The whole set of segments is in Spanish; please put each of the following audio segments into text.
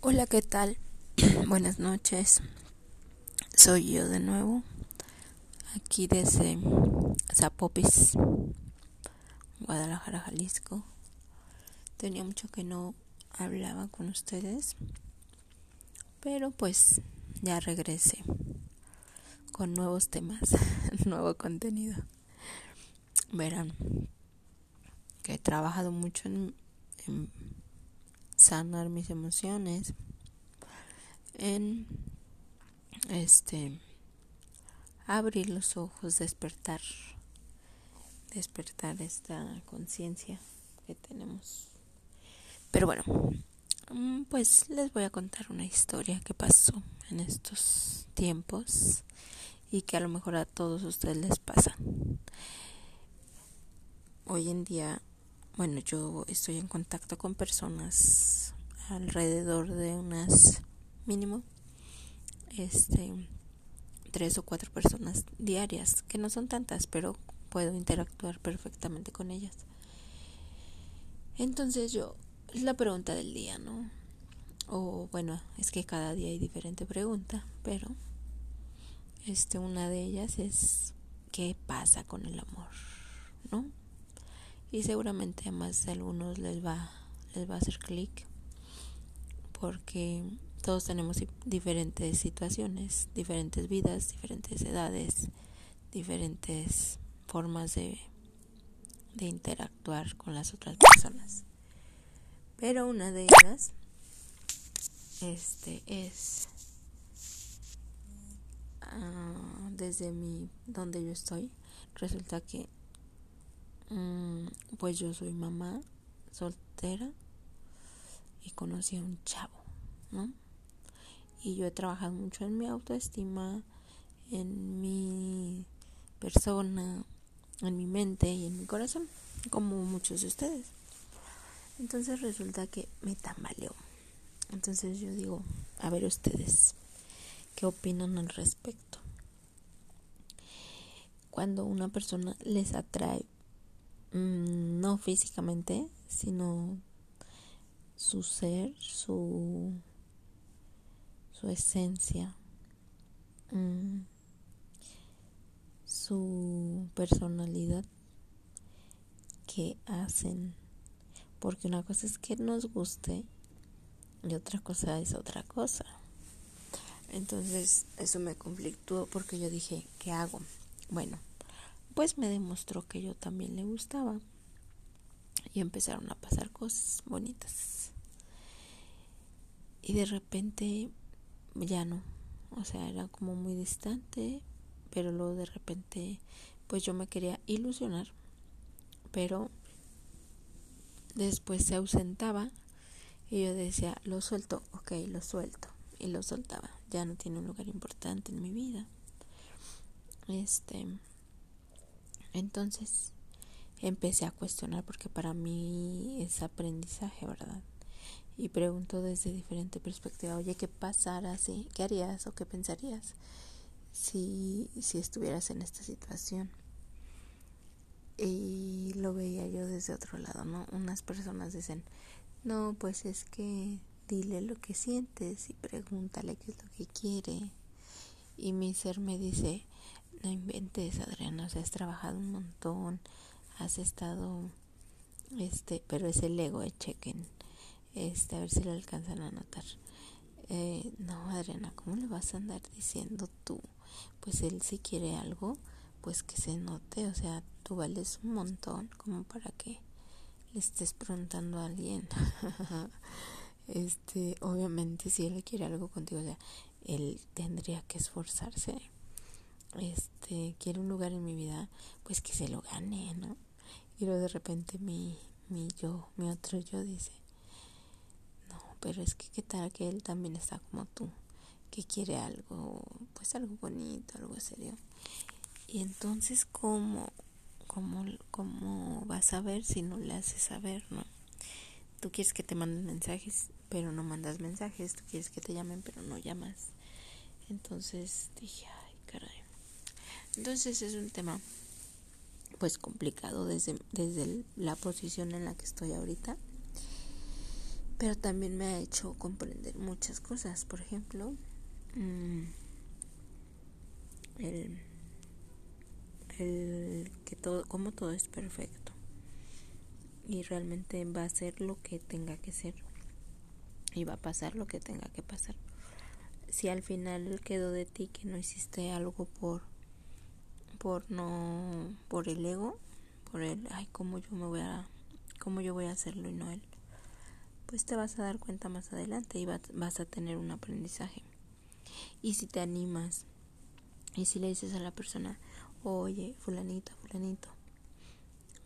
Hola, ¿qué tal? Buenas noches. Soy yo de nuevo, aquí desde Zapopis, Guadalajara, Jalisco. Tenía mucho que no hablaba con ustedes, pero pues ya regresé con nuevos temas, nuevo contenido. Verán que he trabajado mucho en, en sanar mis emociones, en este abrir los ojos, despertar, despertar esta conciencia que tenemos. Pero bueno, mm, pues les voy a contar una historia que pasó en estos tiempos y que a lo mejor a todos ustedes les pasa. Hoy en día bueno, yo estoy en contacto con personas alrededor de unas mínimo este tres o cuatro personas diarias, que no son tantas, pero puedo interactuar perfectamente con ellas. Entonces yo, es la pregunta del día, ¿no? O bueno, es que cada día hay diferente pregunta, pero este una de ellas es ¿qué pasa con el amor? ¿No? Y seguramente a más de algunos les va les va a hacer clic porque todos tenemos diferentes situaciones, diferentes vidas, diferentes edades, diferentes formas de, de interactuar con las otras personas. Pero una de ellas este es uh, desde mi donde yo estoy resulta que pues yo soy mamá soltera y conocí a un chavo, ¿no? Y yo he trabajado mucho en mi autoestima, en mi persona, en mi mente y en mi corazón, como muchos de ustedes. Entonces resulta que me tambaleó. Entonces yo digo, a ver ustedes, ¿qué opinan al respecto? Cuando una persona les atrae Mm, no físicamente, sino su ser, su, su esencia, mm, su personalidad que hacen. Porque una cosa es que nos guste y otra cosa es otra cosa. Entonces eso me conflictuó porque yo dije, ¿qué hago? Bueno, pues me demostró que yo también le gustaba y empezaron a pasar cosas bonitas. Y de repente ya no. O sea era como muy distante pero luego de repente pues yo me quería ilusionar pero después se ausentaba y yo decía lo suelto ok lo suelto y lo soltaba. Ya no tiene un lugar importante en mi vida. Este entonces empecé a cuestionar porque para mí es aprendizaje, ¿verdad? Y pregunto desde diferente perspectiva, oye, ¿qué pasara si, qué harías o qué pensarías si, si estuvieras en esta situación? Y lo veía yo desde otro lado, ¿no? Unas personas dicen, no, pues es que dile lo que sientes y pregúntale qué es lo que quiere. Y mi ser me dice, no inventes, Adriana, o sea, has trabajado un montón, has estado, este, pero es el ego, eh, chequen, este, a ver si lo alcanzan a notar. Eh, no, Adriana, ¿cómo le vas a andar diciendo tú? Pues él si quiere algo, pues que se note, o sea, tú vales un montón como para que le estés preguntando a alguien. este, obviamente si él quiere algo contigo, o sea, él tendría que esforzarse este quiere un lugar en mi vida, pues que se lo gane, ¿no? Y luego de repente mi, mi yo, mi otro yo dice, no, pero es que qué tal que él también está como tú, que quiere algo, pues algo bonito, algo serio. Y entonces, ¿cómo, cómo, cómo vas a ver si no le haces saber, no? Tú quieres que te manden mensajes, pero no mandas mensajes, tú quieres que te llamen, pero no llamas. Entonces dije, ay, caray. Entonces es un tema pues complicado desde, desde la posición en la que estoy ahorita. pero también me ha hecho comprender muchas cosas. Por ejemplo, mm, el, el que todo, como todo es perfecto y realmente va a ser lo que tenga que ser y va a pasar lo que tenga que pasar. Si al final quedó de ti que no hiciste algo por por no por el ego, por el ay cómo yo me voy a cómo yo voy a hacerlo y no él. Pues te vas a dar cuenta más adelante y vas a tener un aprendizaje. Y si te animas y si le dices a la persona, "Oye, fulanito, fulanito,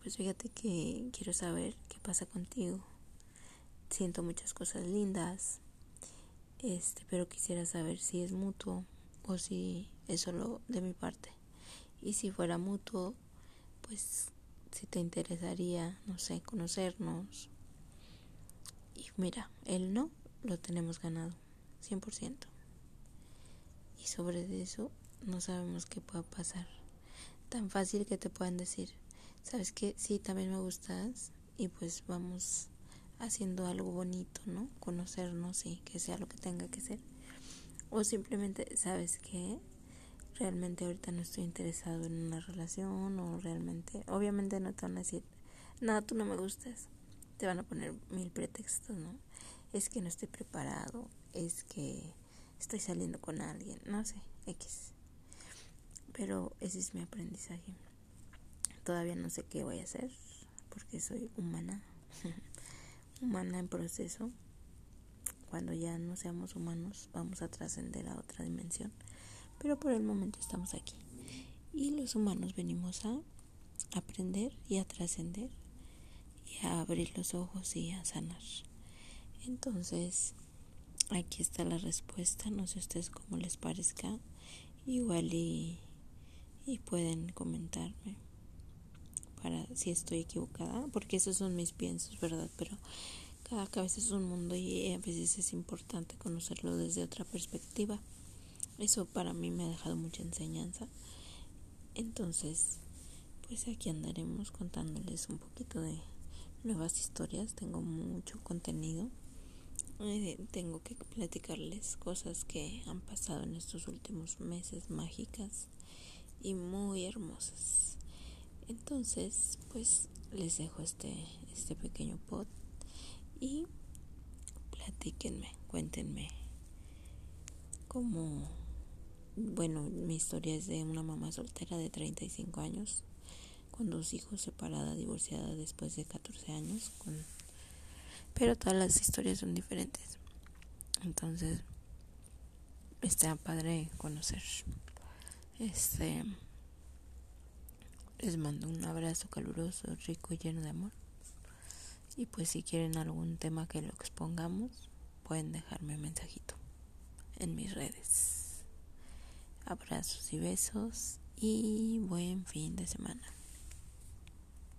pues fíjate que quiero saber qué pasa contigo. Siento muchas cosas lindas, este, pero quisiera saber si es mutuo o si es solo de mi parte. Y si fuera mutuo, pues si te interesaría, no sé, conocernos. Y mira, el no lo tenemos ganado, 100%. Y sobre eso no sabemos qué pueda pasar. Tan fácil que te puedan decir, sabes que sí, también me gustas y pues vamos haciendo algo bonito, ¿no? Conocernos y que sea lo que tenga que ser. O simplemente, ¿sabes que Realmente ahorita no estoy interesado en una relación o realmente, obviamente no te van a decir, nada, tú no me gustas. Te van a poner mil pretextos, ¿no? Es que no estoy preparado, es que estoy saliendo con alguien, no sé, X. Pero ese es mi aprendizaje. Todavía no sé qué voy a hacer porque soy humana, humana en proceso. Cuando ya no seamos humanos vamos a trascender a otra dimensión. Pero por el momento estamos aquí. Y los humanos venimos a aprender y a trascender y a abrir los ojos y a sanar. Entonces, aquí está la respuesta. No sé ustedes cómo les parezca. Igual y, y pueden comentarme para si estoy equivocada, porque esos son mis piensos, ¿verdad? Pero cada cabeza es un mundo y a veces es importante conocerlo desde otra perspectiva. Eso para mí me ha dejado mucha enseñanza. Entonces, pues aquí andaremos contándoles un poquito de nuevas historias. Tengo mucho contenido. Eh, tengo que platicarles cosas que han pasado en estos últimos meses mágicas y muy hermosas. Entonces, pues les dejo este, este pequeño pod y platíquenme, cuéntenme cómo, bueno, mi historia es de una mamá soltera de 35 años, con dos hijos separada, divorciada después de 14 años, con, pero todas las historias son diferentes. Entonces, está padre conocer este les mando un abrazo caluroso, rico y lleno de amor. Y pues si quieren algún tema que lo expongamos, pueden dejarme un mensajito en mis redes. Abrazos y besos y buen fin de semana.